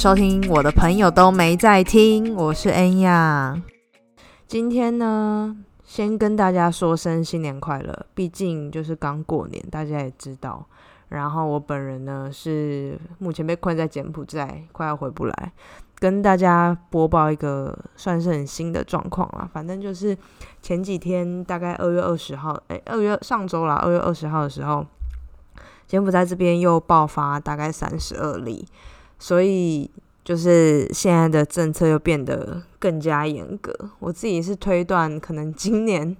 收听，我的朋友都没在听，我是恩雅。今天呢，先跟大家说声新年快乐，毕竟就是刚过年，大家也知道。然后我本人呢是目前被困在柬埔寨，快要回不来，跟大家播报一个算是很新的状况啦。反正就是前几天，大概二月二十号，哎，二月上周啦，二月二十号的时候。柬埔寨这边又爆发大概三十二例，所以就是现在的政策又变得更加严格。我自己是推断，可能今年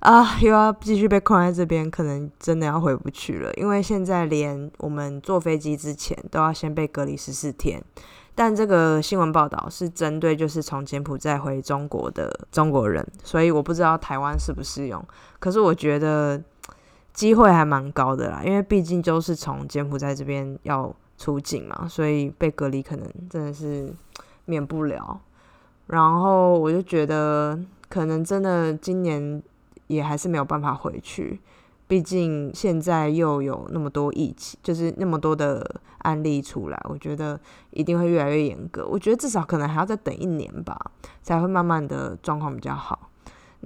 啊又要继续被困在这边，可能真的要回不去了。因为现在连我们坐飞机之前都要先被隔离十四天，但这个新闻报道是针对就是从柬埔寨回中国的中国人，所以我不知道台湾适不适用。可是我觉得。机会还蛮高的啦，因为毕竟就是从柬埔寨这边要出境嘛，所以被隔离可能真的是免不了。然后我就觉得，可能真的今年也还是没有办法回去，毕竟现在又有那么多疫情，就是那么多的案例出来，我觉得一定会越来越严格。我觉得至少可能还要再等一年吧，才会慢慢的状况比较好。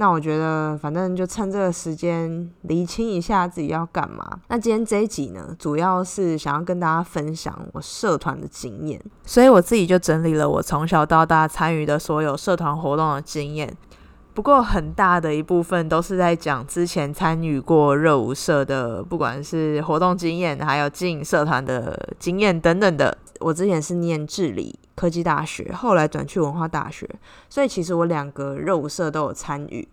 那我觉得，反正就趁这个时间厘清一下自己要干嘛。那今天这一集呢，主要是想要跟大家分享我社团的经验，所以我自己就整理了我从小到大参与的所有社团活动的经验。不过很大的一部分都是在讲之前参与过热舞社的，不管是活动经验，还有经营社团的经验等等的。我之前是念治理。科技大学，后来转去文化大学，所以其实我两个热舞社都有参与。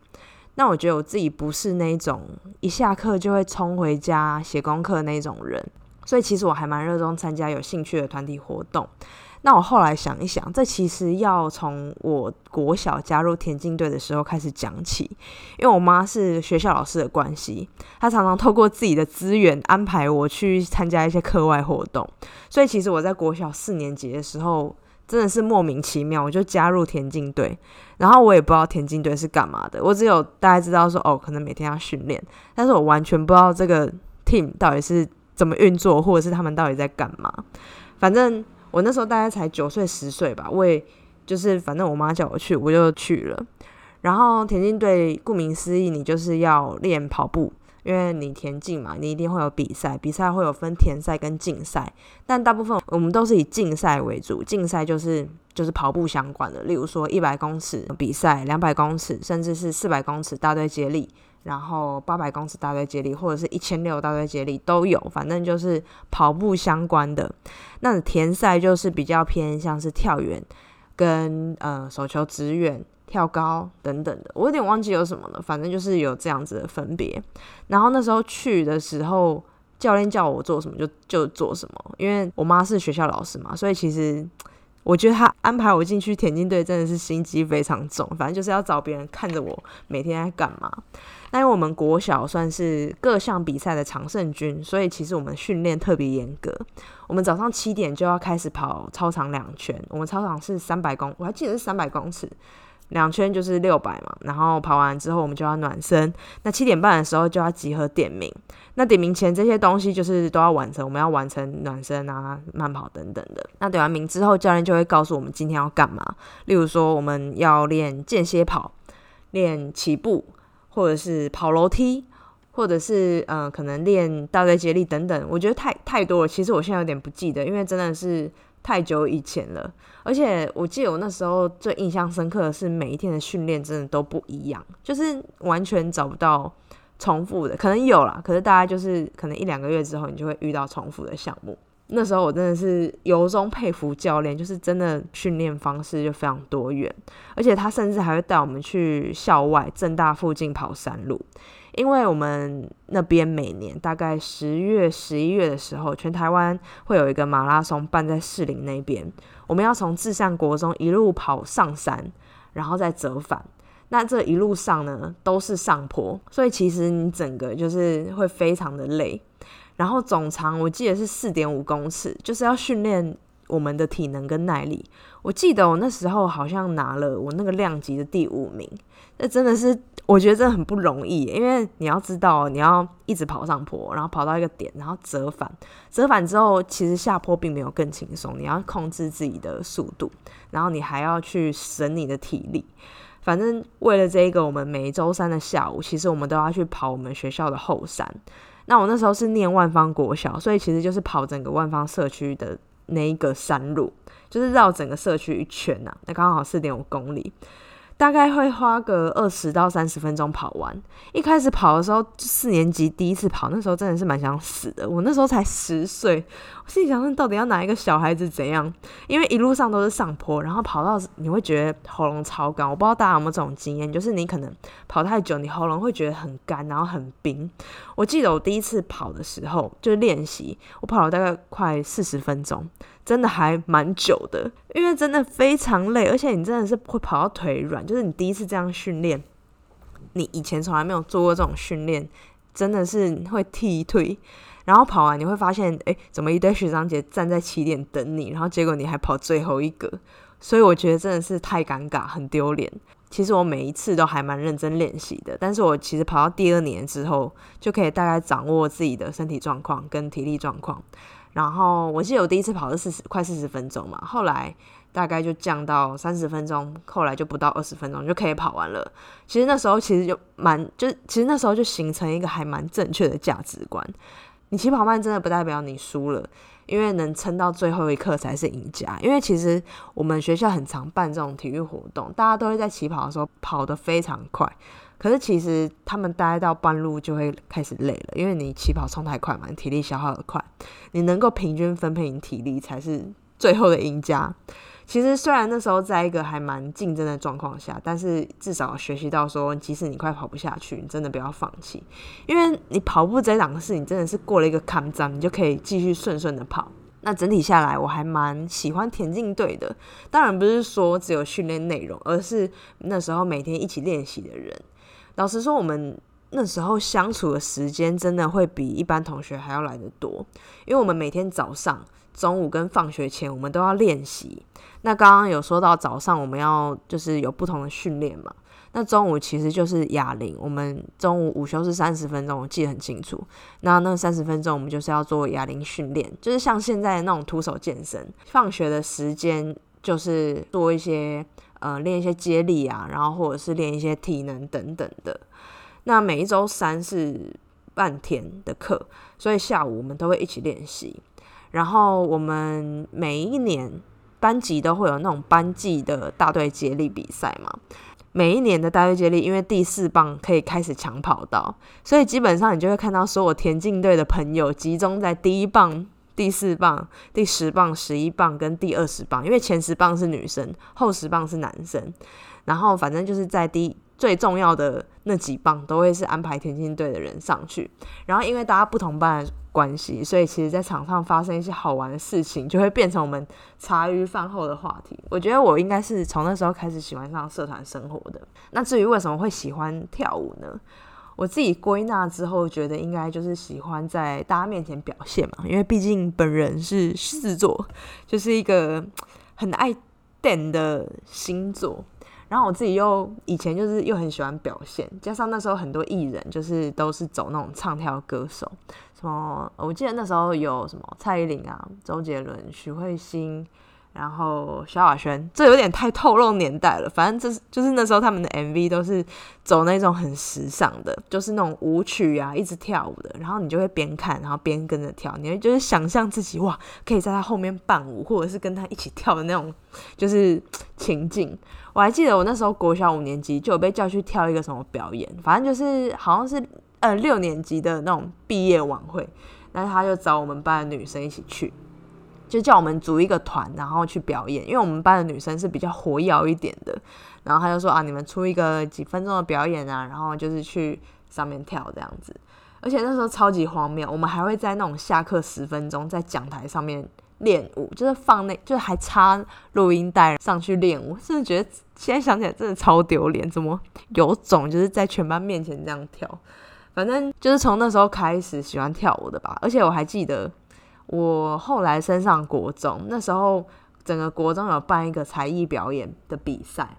那我觉得我自己不是那种一下课就会冲回家写功课那种人，所以其实我还蛮热衷参加有兴趣的团体活动。那我后来想一想，这其实要从我国小加入田径队的时候开始讲起，因为我妈是学校老师的关系，她常常透过自己的资源安排我去参加一些课外活动，所以其实我在国小四年级的时候。真的是莫名其妙，我就加入田径队，然后我也不知道田径队是干嘛的，我只有大概知道说哦，可能每天要训练，但是我完全不知道这个 team 到底是怎么运作，或者是他们到底在干嘛。反正我那时候大概才九岁十岁吧，我也就是反正我妈叫我去，我就去了。然后田径队顾名思义，你就是要练跑步。因为你田径嘛，你一定会有比赛，比赛会有分田赛跟竞赛，但大部分我们都是以竞赛为主。竞赛就是就是跑步相关的，例如说一百公尺比赛、两百公尺，甚至是四百公尺大队接力，然后八百公尺大队接力，或者是一千六大队接力都有，反正就是跑步相关的。那田赛就是比较偏向是跳远跟呃手球直远。跳高等等的，我有点忘记有什么了。反正就是有这样子的分别。然后那时候去的时候，教练叫我做什么就就做什么。因为我妈是学校老师嘛，所以其实我觉得他安排我进去田径队真的是心机非常重。反正就是要找别人看着我每天在干嘛。那因为我们国小算是各项比赛的常胜军，所以其实我们训练特别严格。我们早上七点就要开始跑操场两圈。我们操场是三百公，我还记得是三百公尺。两圈就是六百嘛，然后跑完之后我们就要暖身，那七点半的时候就要集合点名，那点名前这些东西就是都要完成，我们要完成暖身啊、慢跑等等的。那点完名之后，教练就会告诉我们今天要干嘛，例如说我们要练间歇跑、练起步，或者是跑楼梯，或者是呃可能练大队接力等等。我觉得太太多了，其实我现在有点不记得，因为真的是。太久以前了，而且我记得我那时候最印象深刻的是每一天的训练真的都不一样，就是完全找不到重复的，可能有啦，可是大概就是可能一两个月之后你就会遇到重复的项目。那时候我真的是由衷佩服教练，就是真的训练方式就非常多元，而且他甚至还会带我们去校外正大附近跑山路，因为我们那边每年大概十月、十一月的时候，全台湾会有一个马拉松办在士林那边，我们要从至善国中一路跑上山，然后再折返。那这一路上呢都是上坡，所以其实你整个就是会非常的累。然后总长我记得是四点五公尺，就是要训练我们的体能跟耐力。我记得我那时候好像拿了我那个量级的第五名，那真的是我觉得真的很不容易，因为你要知道你要一直跑上坡，然后跑到一个点，然后折返，折返之后其实下坡并没有更轻松，你要控制自己的速度，然后你还要去省你的体力。反正为了这一个，我们每周三的下午，其实我们都要去跑我们学校的后山。那我那时候是念万方国小，所以其实就是跑整个万方社区的那一个山路，就是绕整个社区一圈呐。那刚好四点五公里，大概会花个二十到三十分钟跑完。一开始跑的时候，四年级第一次跑，那时候真的是蛮想死的。我那时候才十岁。心里想说，到底要哪一个小孩子怎样？因为一路上都是上坡，然后跑到你会觉得喉咙超干。我不知道大家有没有这种经验，就是你可能跑太久，你喉咙会觉得很干，然后很冰。我记得我第一次跑的时候，就是练习，我跑了大概快四十分钟，真的还蛮久的，因为真的非常累，而且你真的是会跑到腿软，就是你第一次这样训练，你以前从来没有做过这种训练，真的是会踢腿。然后跑完你会发现，哎，怎么一堆学长姐站在起点等你，然后结果你还跑最后一个，所以我觉得真的是太尴尬，很丢脸。其实我每一次都还蛮认真练习的，但是我其实跑到第二年之后，就可以大概掌握自己的身体状况跟体力状况。然后我记得我第一次跑是四十快四十分钟嘛，后来大概就降到三十分钟，后来就不到二十分钟就可以跑完了。其实那时候其实就蛮，就其实那时候就形成一个还蛮正确的价值观。你起跑慢真的不代表你输了，因为能撑到最后一刻才是赢家。因为其实我们学校很常办这种体育活动，大家都会在起跑的时候跑得非常快，可是其实他们待到半路就会开始累了，因为你起跑冲太快嘛，你体力消耗的快，你能够平均分配你体力才是最后的赢家。其实虽然那时候在一个还蛮竞争的状况下，但是至少学习到说，即使你快跑不下去，你真的不要放弃，因为你跑步这档事，你真的是过了一个坎站，你就可以继续顺顺的跑。那整体下来，我还蛮喜欢田径队的。当然不是说只有训练内容，而是那时候每天一起练习的人。老实说，我们那时候相处的时间真的会比一般同学还要来得多，因为我们每天早上。中午跟放学前，我们都要练习。那刚刚有说到早上我们要就是有不同的训练嘛？那中午其实就是哑铃，我们中午午休是三十分钟，我记得很清楚。那那三十分钟我们就是要做哑铃训练，就是像现在那种徒手健身。放学的时间就是做一些呃练一些接力啊，然后或者是练一些体能等等的。那每一周三是半天的课，所以下午我们都会一起练习。然后我们每一年班级都会有那种班级的大队接力比赛嘛。每一年的大队接力，因为第四棒可以开始抢跑道，所以基本上你就会看到所有田径队的朋友集中在第一棒、第四棒、第十棒、十一棒跟第二十棒，因为前十棒是女生，后十棒是男生。然后反正就是在第最重要的那几棒都会是安排田径队的人上去。然后因为大家不同班。关系，所以其实，在场上发生一些好玩的事情，就会变成我们茶余饭后的话题。我觉得我应该是从那时候开始喜欢上社团生活的。那至于为什么会喜欢跳舞呢？我自己归纳之后，觉得应该就是喜欢在大家面前表现嘛。因为毕竟本人是狮子座，就是一个很爱 d 的星座。然后我自己又以前就是又很喜欢表现，加上那时候很多艺人就是都是走那种唱跳歌手。什么？我记得那时候有什么蔡依林啊、周杰伦、许慧欣，然后萧亚轩，这有点太透露年代了。反正就是就是那时候他们的 MV 都是走那种很时尚的，就是那种舞曲啊，一直跳舞的。然后你就会边看，然后边跟着跳，你会就是想象自己哇，可以在他后面伴舞，或者是跟他一起跳的那种就是情境。我还记得我那时候国小五年级就有被叫去跳一个什么表演，反正就是好像是。呃，六年级的那种毕业晚会，那他就找我们班的女生一起去。就叫我们组一个团，然后去表演。因为我们班的女生是比较活跃一点的，然后他就说啊，你们出一个几分钟的表演啊，然后就是去上面跳这样子。而且那时候超级荒谬，我们还会在那种下课十分钟在讲台上面练舞，就是放那，就是还插录音带上去练舞。真的觉得现在想起来真的超丢脸，怎么有种就是在全班面前这样跳？反正就是从那时候开始喜欢跳舞的吧。而且我还记得我后来升上国中，那时候整个国中有办一个才艺表演的比赛。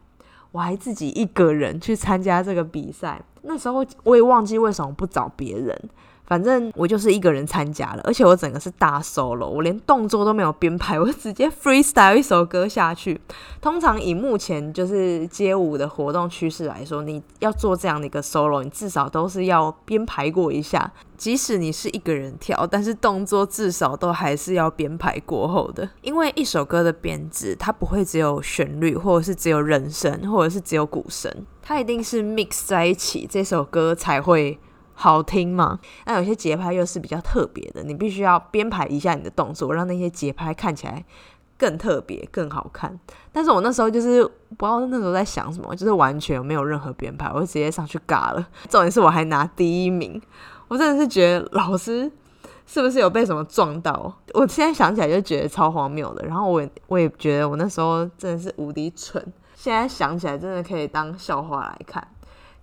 我还自己一个人去参加这个比赛，那时候我也忘记为什么不找别人。反正我就是一个人参加了，而且我整个是大 solo，我连动作都没有编排，我直接 freestyle 一首歌下去。通常以目前就是街舞的活动趋势来说，你要做这样的一个 solo，你至少都是要编排过一下。即使你是一个人跳，但是动作至少都还是要编排过后的。因为一首歌的编制，它不会只有旋律，或者是只有人声，或者是只有鼓声，它一定是 mix 在一起，这首歌才会。好听嘛？那有些节拍又是比较特别的，你必须要编排一下你的动作，让那些节拍看起来更特别、更好看。但是我那时候就是不知道那时候在想什么，就是完全没有任何编排，我就直接上去嘎了。重点是我还拿第一名，我真的是觉得老师是不是有被什么撞到？我现在想起来就觉得超荒谬的。然后我我也觉得我那时候真的是无敌蠢，现在想起来真的可以当笑话来看。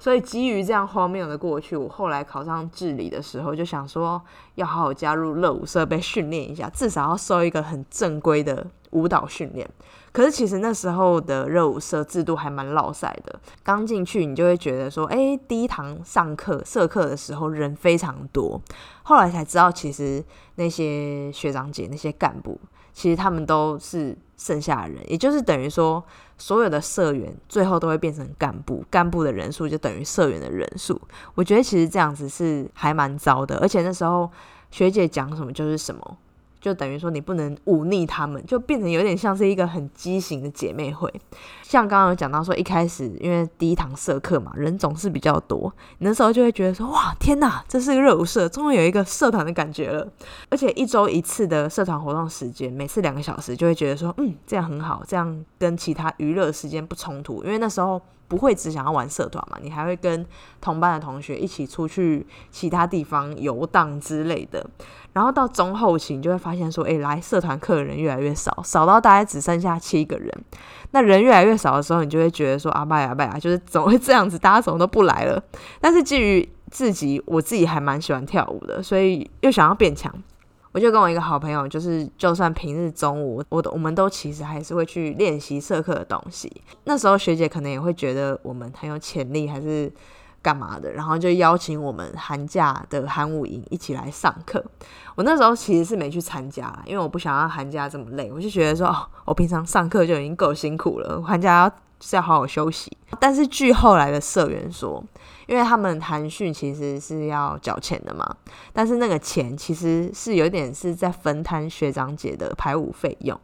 所以基于这样荒谬的过去，我后来考上治理的时候，就想说要好好加入热舞社被训练一下，至少要受一个很正规的舞蹈训练。可是其实那时候的热舞社制度还蛮老塞的，刚进去你就会觉得说，哎，第一堂上课社课的时候人非常多，后来才知道其实那些学长姐那些干部。其实他们都是剩下的人，也就是等于说，所有的社员最后都会变成干部，干部的人数就等于社员的人数。我觉得其实这样子是还蛮糟的，而且那时候学姐讲什么就是什么。就等于说你不能忤逆他们，就变成有点像是一个很畸形的姐妹会。像刚刚有讲到说，一开始因为第一堂社课嘛，人总是比较多，你那时候就会觉得说，哇，天哪，这是个热舞社，终于有一个社团的感觉了。而且一周一次的社团活动时间，每次两个小时，就会觉得说，嗯，这样很好，这样跟其他娱乐时间不冲突，因为那时候。不会只想要玩社团嘛？你还会跟同班的同学一起出去其他地方游荡之类的。然后到中后期，你就会发发现说，诶，来社团课的人越来越少，少到大概只剩下七个人。那人越来越少的时候，你就会觉得说，阿拜阿拜啊，就是怎么会这样子？大家怎么都不来了？但是基于自己，我自己还蛮喜欢跳舞的，所以又想要变强。我就跟我一个好朋友，就是就算平日中午，我我们都其实还是会去练习社课的东西。那时候学姐可能也会觉得我们很有潜力，还是干嘛的，然后就邀请我们寒假的韩舞营一起来上课。我那时候其实是没去参加，因为我不想要寒假这么累，我就觉得说，哦，我平常上课就已经够辛苦了，寒假要是要好好休息。但是据后来的社员说。因为他们韩训其实是要缴钱的嘛，但是那个钱其实是有点是在分摊学长姐的排舞费用。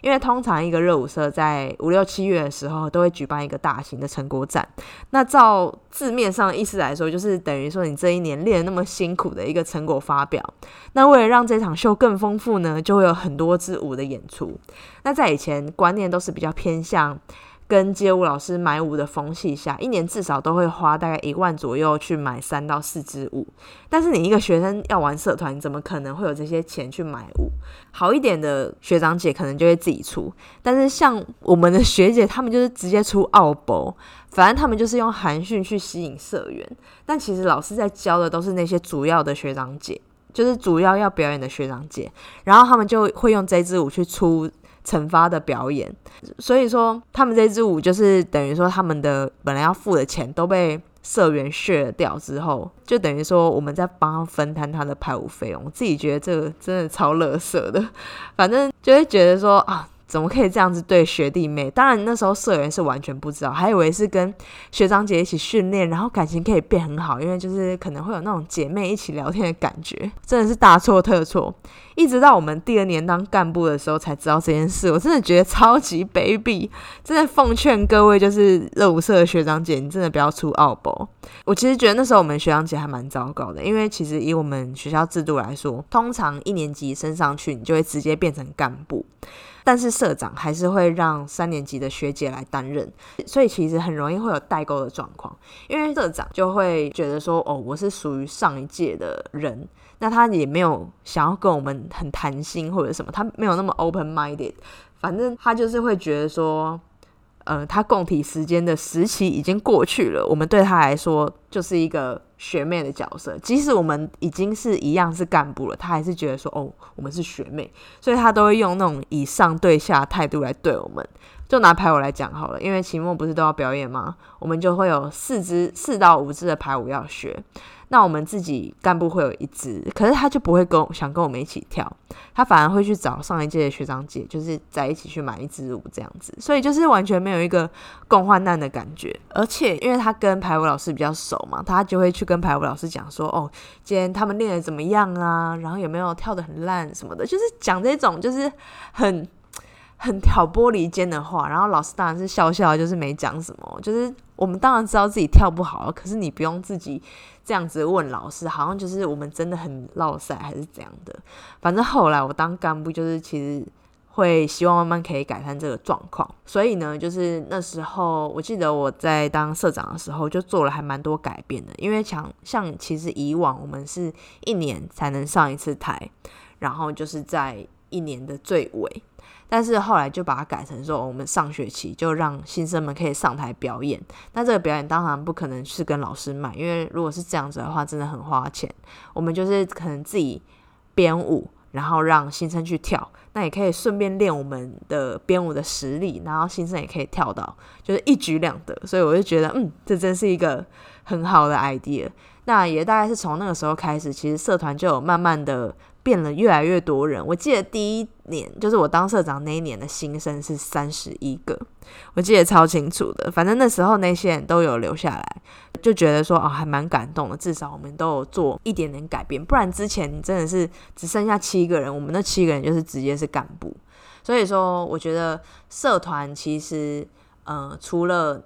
因为通常一个热舞社在五六七月的时候都会举办一个大型的成果展，那照字面上的意思来说，就是等于说你这一年练那么辛苦的一个成果发表。那为了让这场秀更丰富呢，就会有很多支舞的演出。那在以前观念都是比较偏向。跟街舞老师买舞的风气下，一年至少都会花大概一万左右去买三到四支舞。但是你一个学生要玩社团，怎么可能会有这些钱去买舞？好一点的学长姐可能就会自己出，但是像我们的学姐，他们就是直接出奥博，反正他们就是用韩训去吸引社员。但其实老师在教的都是那些主要的学长姐，就是主要要表演的学长姐，然后他们就会用这支舞去出。惩罚的表演，所以说他们这支舞就是等于说他们的本来要付的钱都被社员削掉之后，就等于说我们在帮他分摊他的排舞费用。我自己觉得这个真的超乐色的，反正就会觉得说啊，怎么可以这样子对学弟妹？当然那时候社员是完全不知道，还以为是跟学长姐一起训练，然后感情可以变很好，因为就是可能会有那种姐妹一起聊天的感觉，真的是大错特错。一直到我们第二年当干部的时候才知道这件事，我真的觉得超级卑鄙。真的奉劝各位，就是热舞社的学长姐，你真的不要出傲博。我其实觉得那时候我们学长姐还蛮糟糕的，因为其实以我们学校制度来说，通常一年级升上去，你就会直接变成干部，但是社长还是会让三年级的学姐来担任，所以其实很容易会有代沟的状况，因为社长就会觉得说，哦，我是属于上一届的人。那他也没有想要跟我们很谈心或者什么，他没有那么 open minded。反正他就是会觉得说，呃，他共体时间的时期已经过去了，我们对他来说就是一个学妹的角色。即使我们已经是一样是干部了，他还是觉得说，哦，我们是学妹，所以他都会用那种以上对下态度来对我们。就拿排舞来讲好了，因为期末不是都要表演吗？我们就会有四支四到五支的排舞要学。那我们自己干部会有一支，可是他就不会跟想跟我们一起跳，他反而会去找上一届的学长姐，就是在一起去买一支舞这样子，所以就是完全没有一个共患难的感觉。而且因为他跟排舞老师比较熟嘛，他就会去跟排舞老师讲说：“哦，今天他们练的怎么样啊？然后有没有跳的很烂什么的？”就是讲这种就是很很挑拨离间的话。然后老师当然是笑笑，就是没讲什么。就是我们当然知道自己跳不好，可是你不用自己。这样子问老师，好像就是我们真的很落赛还是怎样的？反正后来我当干部，就是其实会希望慢慢可以改善这个状况。所以呢，就是那时候我记得我在当社长的时候，就做了还蛮多改变的。因为像像其实以往我们是一年才能上一次台，然后就是在一年的最尾。但是后来就把它改成说，我们上学期就让新生们可以上台表演。那这个表演当然不可能是跟老师买，因为如果是这样子的话，真的很花钱。我们就是可能自己编舞，然后让新生去跳，那也可以顺便练我们的编舞的实力，然后新生也可以跳到，就是一举两得。所以我就觉得，嗯，这真是一个很好的 idea。那也大概是从那个时候开始，其实社团就有慢慢的。变了越来越多人，我记得第一年就是我当社长那一年的新生是三十一个，我记得超清楚的。反正那时候那些人都有留下来，就觉得说哦还蛮感动的，至少我们都有做一点点改变。不然之前真的是只剩下七个人，我们那七个人就是直接是干部。所以说，我觉得社团其实呃除了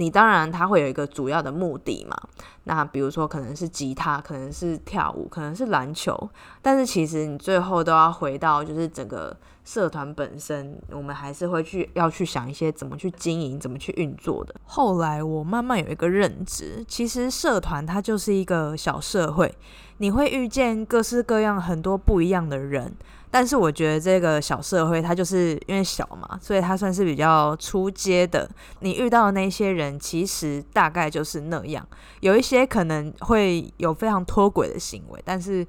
你当然，它会有一个主要的目的嘛。那比如说，可能是吉他，可能是跳舞，可能是篮球。但是其实你最后都要回到，就是整个社团本身，我们还是会去要去想一些怎么去经营，怎么去运作的。后来我慢慢有一个认知，其实社团它就是一个小社会，你会遇见各式各样很多不一样的人。但是我觉得这个小社会，它就是因为小嘛，所以它算是比较出街的。你遇到的那些人，其实大概就是那样。有一些可能会有非常脱轨的行为，但是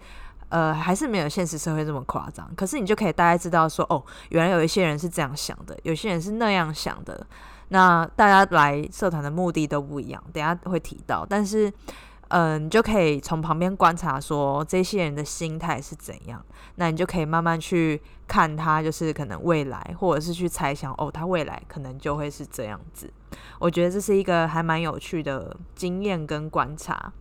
呃，还是没有现实社会这么夸张。可是你就可以大概知道说，哦，原来有一些人是这样想的，有些人是那样想的。那大家来社团的目的都不一样，等下会提到，但是。嗯，你就可以从旁边观察，说这些人的心态是怎样，那你就可以慢慢去看他，就是可能未来，或者是去猜想，哦，他未来可能就会是这样子。我觉得这是一个还蛮有趣的经验跟观察。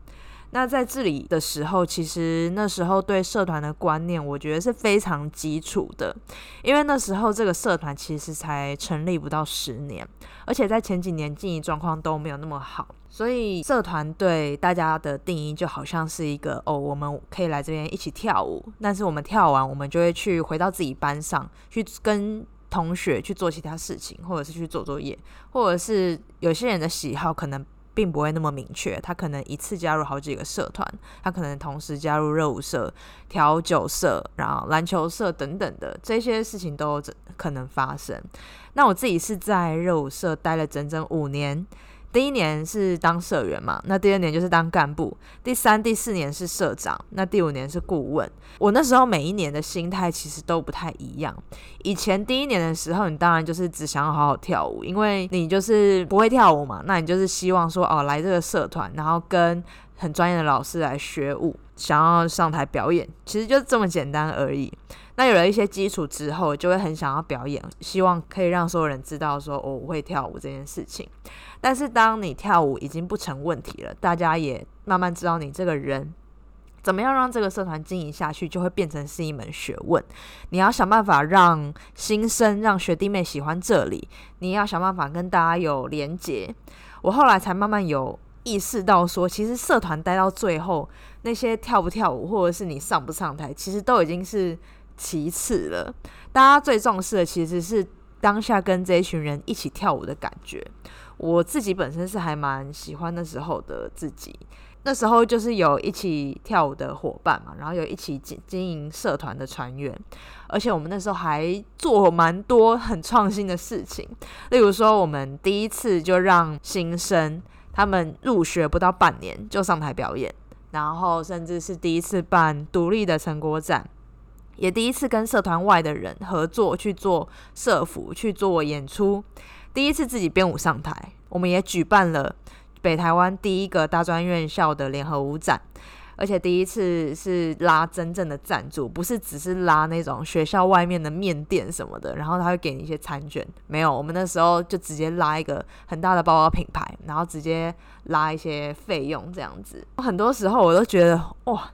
那在这里的时候，其实那时候对社团的观念，我觉得是非常基础的，因为那时候这个社团其实才成立不到十年，而且在前几年经营状况都没有那么好，所以社团对大家的定义就好像是一个哦，我们可以来这边一起跳舞，但是我们跳完，我们就会去回到自己班上去跟同学去做其他事情，或者是去做作业，或者是有些人的喜好可能。并不会那么明确，他可能一次加入好几个社团，他可能同时加入热舞社、调酒社，然后篮球社等等的这些事情都可能发生。那我自己是在热舞社待了整整五年。第一年是当社员嘛，那第二年就是当干部，第三、第四年是社长，那第五年是顾问。我那时候每一年的心态其实都不太一样。以前第一年的时候，你当然就是只想要好好跳舞，因为你就是不会跳舞嘛，那你就是希望说哦来这个社团，然后跟很专业的老师来学舞，想要上台表演，其实就这么简单而已。那有了一些基础之后，就会很想要表演，希望可以让所有人知道说我会跳舞这件事情。但是当你跳舞已经不成问题了，大家也慢慢知道你这个人。怎么样让这个社团经营下去，就会变成是一门学问。你要想办法让新生、让学弟妹喜欢这里，你要想办法跟大家有连结。我后来才慢慢有意识到，说其实社团待到最后，那些跳不跳舞，或者是你上不上台，其实都已经是其次了。大家最重视的其实是当下跟这一群人一起跳舞的感觉。我自己本身是还蛮喜欢那时候的自己。那时候就是有一起跳舞的伙伴嘛，然后有一起经经营社团的船员，而且我们那时候还做蛮多很创新的事情，例如说我们第一次就让新生他们入学不到半年就上台表演，然后甚至是第一次办独立的成果展，也第一次跟社团外的人合作去做社服去做演出，第一次自己编舞上台，我们也举办了。北台湾第一个大专院校的联合舞展，而且第一次是拉真正的赞助，不是只是拉那种学校外面的面店什么的，然后他会给你一些餐券。没有，我们那时候就直接拉一个很大的包包品牌，然后直接拉一些费用这样子。很多时候我都觉得哇，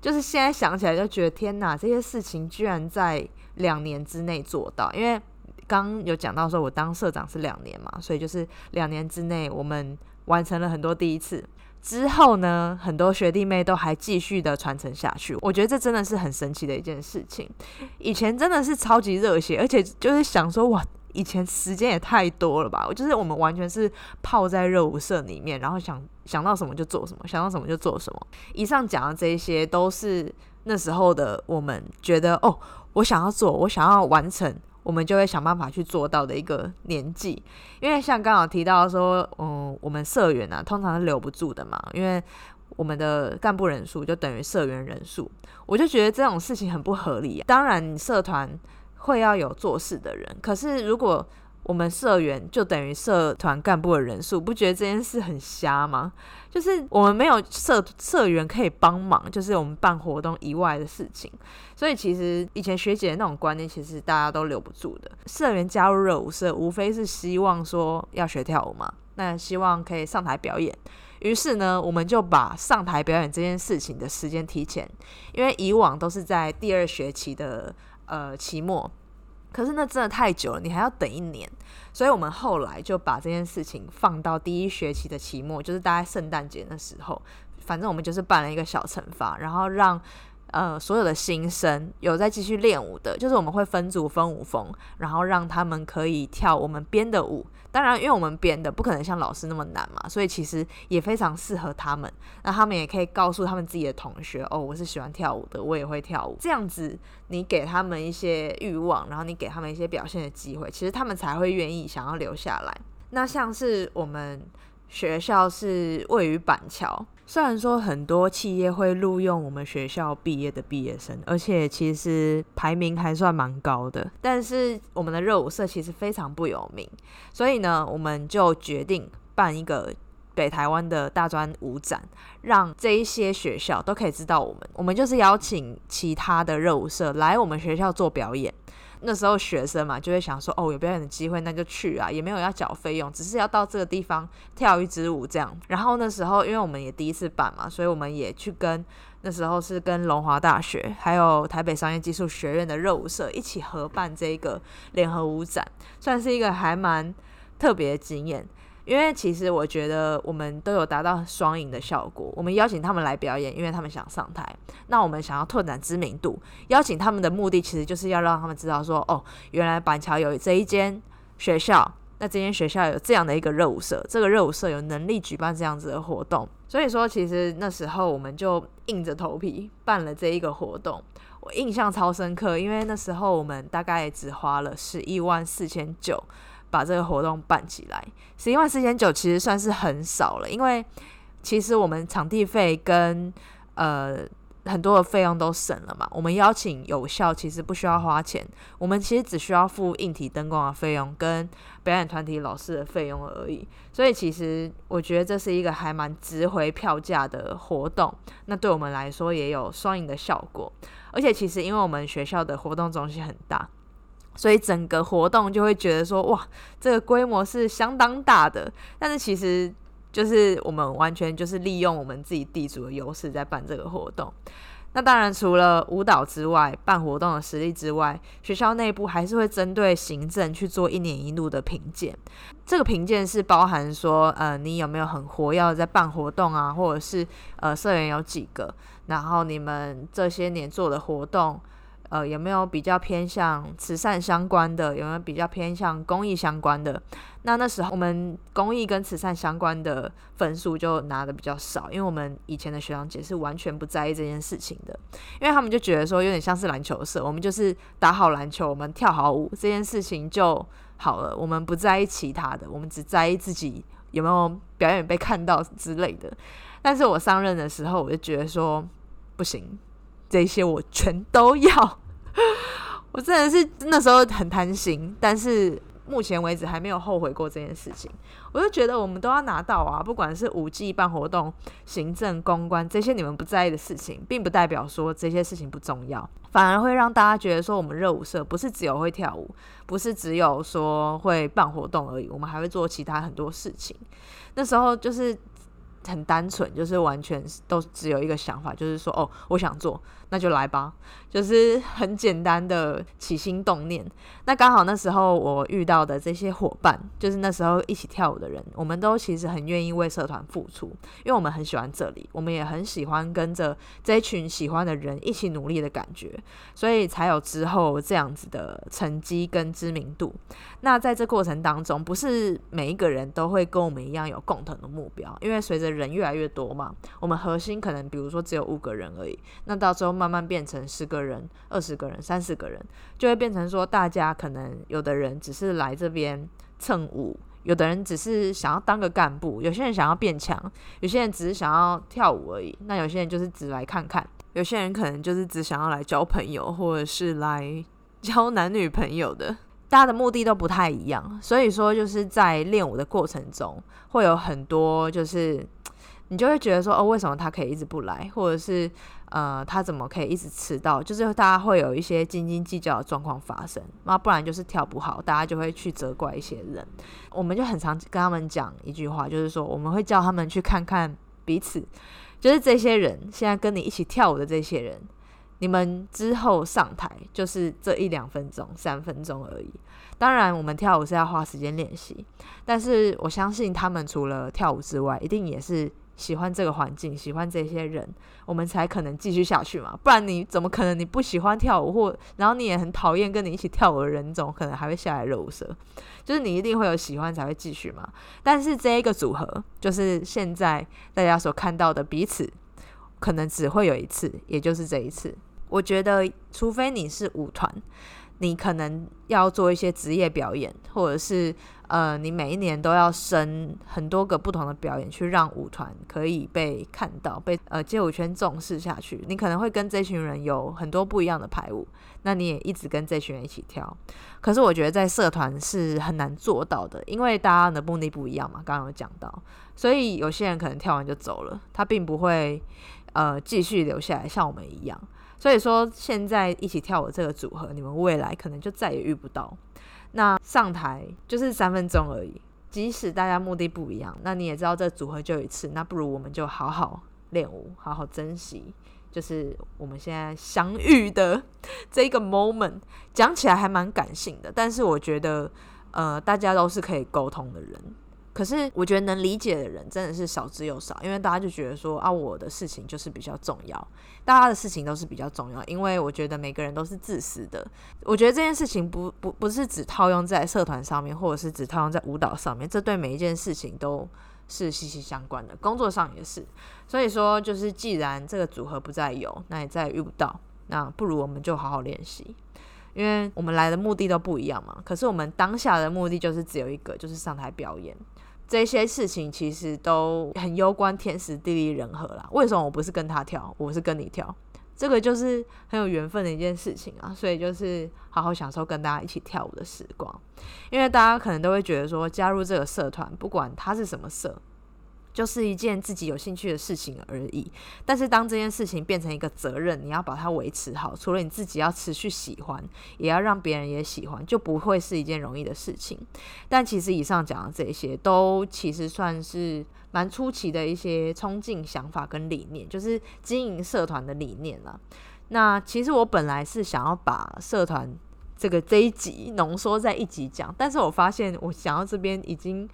就是现在想起来就觉得天哪，这些事情居然在两年之内做到。因为刚有讲到说我当社长是两年嘛，所以就是两年之内我们。完成了很多第一次之后呢，很多学弟妹都还继续的传承下去。我觉得这真的是很神奇的一件事情。以前真的是超级热血，而且就是想说，哇，以前时间也太多了吧？我就是我们完全是泡在热舞社里面，然后想想到什么就做什么，想到什么就做什么。以上讲的这些都是那时候的我们觉得，哦，我想要做，我想要完成。我们就会想办法去做到的一个年纪，因为像刚好提到说，嗯，我们社员啊，通常是留不住的嘛，因为我们的干部人数就等于社员人数，我就觉得这种事情很不合理。当然，社团会要有做事的人，可是如果我们社员就等于社团干部的人数，不觉得这件事很瞎吗？就是我们没有社社员可以帮忙，就是我们办活动以外的事情。所以其实以前学姐的那种观念，其实大家都留不住的。社员加入热舞社，无非是希望说要学跳舞嘛，那希望可以上台表演。于是呢，我们就把上台表演这件事情的时间提前，因为以往都是在第二学期的呃期末。可是那真的太久了，你还要等一年，所以我们后来就把这件事情放到第一学期的期末，就是大概圣诞节的时候，反正我们就是办了一个小惩罚，然后让。呃，所有的新生有在继续练舞的，就是我们会分组分舞风，然后让他们可以跳我们编的舞。当然，因为我们编的不可能像老师那么难嘛，所以其实也非常适合他们。那他们也可以告诉他们自己的同学：“哦，我是喜欢跳舞的，我也会跳舞。”这样子，你给他们一些欲望，然后你给他们一些表现的机会，其实他们才会愿意想要留下来。那像是我们学校是位于板桥。虽然说很多企业会录用我们学校毕业的毕业生，而且其实排名还算蛮高的，但是我们的热舞社其实非常不有名，所以呢，我们就决定办一个北台湾的大专舞展，让这一些学校都可以知道我们。我们就是邀请其他的热舞社来我们学校做表演。那时候学生嘛，就会想说，哦，有表演的机会，那就去啊，也没有要缴费用，只是要到这个地方跳一支舞这样。然后那时候，因为我们也第一次办嘛，所以我们也去跟那时候是跟龙华大学还有台北商业技术学院的热舞社一起合办这个联合舞展，算是一个还蛮特别的经验。因为其实我觉得我们都有达到双赢的效果。我们邀请他们来表演，因为他们想上台。那我们想要拓展知名度，邀请他们的目的其实就是要让他们知道说，哦，原来板桥有这一间学校，那这间学校有这样的一个热舞社，这个热舞社有能力举办这样子的活动。所以说，其实那时候我们就硬着头皮办了这一个活动。我印象超深刻，因为那时候我们大概只花了十一万四千九。把这个活动办起来，十一万四千九其实算是很少了，因为其实我们场地费跟呃很多的费用都省了嘛。我们邀请有效，其实不需要花钱，我们其实只需要付硬体灯光的费用跟表演团体老师的费用而已。所以其实我觉得这是一个还蛮值回票价的活动。那对我们来说也有双赢的效果。而且其实因为我们学校的活动中心很大，所以整个活动就会觉得说哇，这个规模是相当大的。但是其实就是我们完全就是利用我们自己地主的优势在办这个活动。那当然除了舞蹈之外，办活动的实力之外，学校内部还是会针对行政去做一年一度的评鉴。这个评鉴是包含说，呃，你有没有很活跃在办活动啊，或者是呃，社员有几个，然后你们这些年做的活动。呃，有没有比较偏向慈善相关的？有没有比较偏向公益相关的？那那时候我们公益跟慈善相关的分数就拿的比较少，因为我们以前的学长姐是完全不在意这件事情的，因为他们就觉得说有点像是篮球社，我们就是打好篮球，我们跳好舞这件事情就好了，我们不在意其他的，我们只在意自己有没有表演被看到之类的。但是我上任的时候，我就觉得说不行。这些我全都要，我真的是那时候很贪心，但是目前为止还没有后悔过这件事情。我就觉得我们都要拿到啊，不管是五 G 办活动、行政、公关这些你们不在意的事情，并不代表说这些事情不重要，反而会让大家觉得说我们热舞社不是只有会跳舞，不是只有说会办活动而已，我们还会做其他很多事情。那时候就是。很单纯，就是完全都只有一个想法，就是说，哦，我想做，那就来吧，就是很简单的起心动念。那刚好那时候我遇到的这些伙伴，就是那时候一起跳舞的人，我们都其实很愿意为社团付出，因为我们很喜欢这里，我们也很喜欢跟着这一群喜欢的人一起努力的感觉，所以才有之后这样子的成绩跟知名度。那在这过程当中，不是每一个人都会跟我们一样有共同的目标，因为随着人越来越多嘛，我们核心可能比如说只有五个人而已，那到时候慢慢变成十个人、二十个人、三十个人，就会变成说大家可能有的人只是来这边蹭舞，有的人只是想要当个干部，有些人想要变强，有些人只是想要跳舞而已，那有些人就是只来看看，有些人可能就是只想要来交朋友，或者是来交男女朋友的。大家的目的都不太一样，所以说就是在练舞的过程中，会有很多就是 你就会觉得说，哦，为什么他可以一直不来，或者是呃，他怎么可以一直迟到？就是大家会有一些斤斤计较的状况发生，那不然就是跳不好，大家就会去责怪一些人。我们就很常跟他们讲一句话，就是说我们会叫他们去看看彼此，就是这些人现在跟你一起跳舞的这些人。你们之后上台就是这一两分钟、三分钟而已。当然，我们跳舞是要花时间练习，但是我相信他们除了跳舞之外，一定也是喜欢这个环境、喜欢这些人，我们才可能继续下去嘛。不然你怎么可能？你不喜欢跳舞，或然后你也很讨厌跟你一起跳舞的人，怎么可能还会下来热舞社？就是你一定会有喜欢才会继续嘛。但是这一个组合，就是现在大家所看到的彼此，可能只会有一次，也就是这一次。我觉得，除非你是舞团，你可能要做一些职业表演，或者是呃，你每一年都要升很多个不同的表演，去让舞团可以被看到，被呃街舞圈重视下去。你可能会跟这群人有很多不一样的排舞，那你也一直跟这群人一起跳。可是我觉得在社团是很难做到的，因为大家的目的不一样嘛。刚刚有讲到，所以有些人可能跳完就走了，他并不会呃继续留下来，像我们一样。所以说，现在一起跳舞这个组合，你们未来可能就再也遇不到。那上台就是三分钟而已，即使大家目的不一样，那你也知道这组合就一次，那不如我们就好好练舞，好好珍惜，就是我们现在相遇的 这一个 moment。讲起来还蛮感性的，但是我觉得，呃，大家都是可以沟通的人。可是我觉得能理解的人真的是少之又少，因为大家就觉得说啊，我的事情就是比较重要，大家的事情都是比较重要。因为我觉得每个人都是自私的。我觉得这件事情不不不是只套用在社团上面，或者是只套用在舞蹈上面，这对每一件事情都是息息相关的。工作上也是。所以说，就是既然这个组合不再有，那也再遇不到，那不如我们就好好练习，因为我们来的目的都不一样嘛。可是我们当下的目的就是只有一个，就是上台表演。这些事情其实都很攸关天时地利人和啦。为什么我不是跟他跳，我是跟你跳？这个就是很有缘分的一件事情啊，所以就是好好享受跟大家一起跳舞的时光。因为大家可能都会觉得说，加入这个社团，不管它是什么社。就是一件自己有兴趣的事情而已，但是当这件事情变成一个责任，你要把它维持好，除了你自己要持续喜欢，也要让别人也喜欢，就不会是一件容易的事情。但其实以上讲的这些，都其实算是蛮出奇的一些冲劲想法跟理念，就是经营社团的理念啦。那其实我本来是想要把社团这个这一集浓缩在一集讲，但是我发现我讲到这边已经。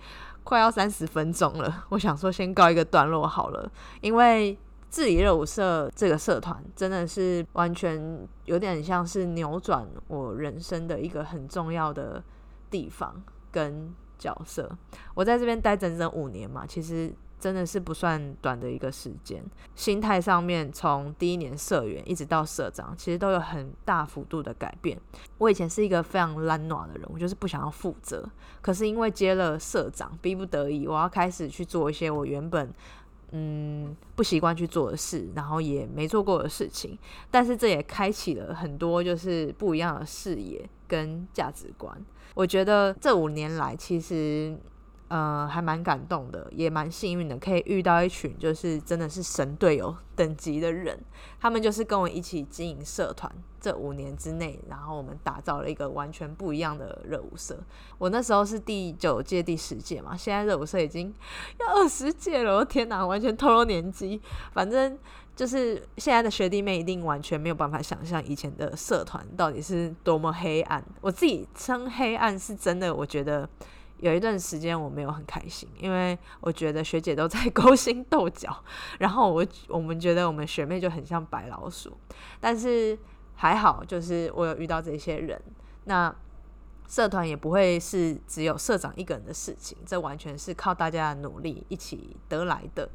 快要三十分钟了，我想说先告一个段落好了，因为自理热舞社这个社团真的是完全有点像是扭转我人生的一个很重要的地方跟角色。我在这边待整整五年嘛，其实。真的是不算短的一个时间，心态上面从第一年社员一直到社长，其实都有很大幅度的改变。我以前是一个非常懒暖的人，我就是不想要负责。可是因为接了社长，逼不得已，我要开始去做一些我原本嗯不习惯去做的事，然后也没做过的事情。但是这也开启了很多就是不一样的视野跟价值观。我觉得这五年来，其实。呃，还蛮感动的，也蛮幸运的，可以遇到一群就是真的是神队友等级的人。他们就是跟我一起经营社团，这五年之内，然后我们打造了一个完全不一样的热舞社。我那时候是第九届、第十届嘛，现在热舞社已经要二十届了，我天哪，完全透露年纪。反正就是现在的学弟妹一定完全没有办法想象以前的社团到底是多么黑暗。我自己称黑暗是真的，我觉得。有一段时间我没有很开心，因为我觉得学姐都在 勾心斗角，然后我我们觉得我们学妹就很像白老鼠，但是还好，就是我有遇到这些人，那社团也不会是只有社长一个人的事情，这完全是靠大家的努力一起得来的。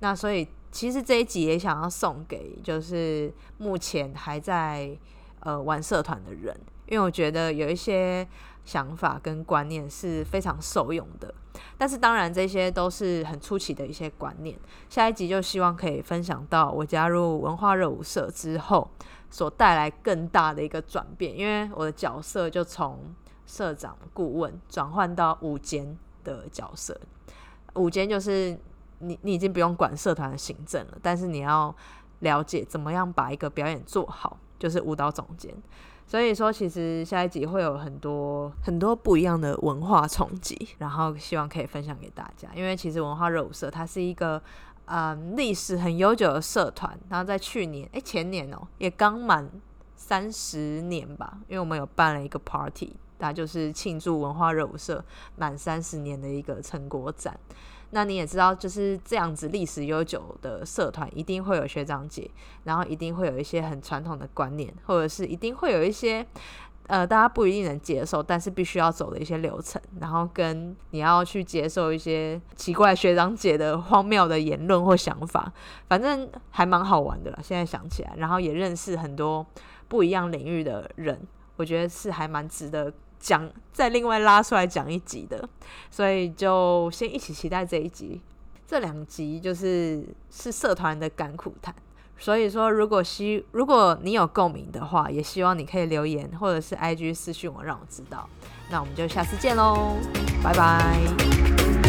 那所以其实这一集也想要送给就是目前还在呃玩社团的人，因为我觉得有一些。想法跟观念是非常受用的，但是当然这些都是很初期的一些观念。下一集就希望可以分享到我加入文化热舞社之后所带来更大的一个转变，因为我的角色就从社长顾问转换到舞监的角色。舞监就是你，你已经不用管社团的行政了，但是你要了解怎么样把一个表演做好，就是舞蹈总监。所以说，其实下一集会有很多很多不一样的文化冲击，然后希望可以分享给大家。因为其实文化热舞社它是一个嗯历史很悠久的社团，然后在去年哎前年哦也刚满三十年吧，因为我们有办了一个 party，那就是庆祝文化热舞社满三十年的一个成果展。那你也知道，就是这样子历史悠久的社团，一定会有学长姐，然后一定会有一些很传统的观念，或者是一定会有一些呃大家不一定能接受，但是必须要走的一些流程，然后跟你要去接受一些奇怪学长姐的荒谬的言论或想法，反正还蛮好玩的了。现在想起来，然后也认识很多不一样领域的人，我觉得是还蛮值得。讲再另外拉出来讲一集的，所以就先一起期待这一集。这两集就是是社团的甘苦谈，所以说如果希如果你有共鸣的话，也希望你可以留言或者是 IG 私信我，让我知道。那我们就下次见喽，拜拜。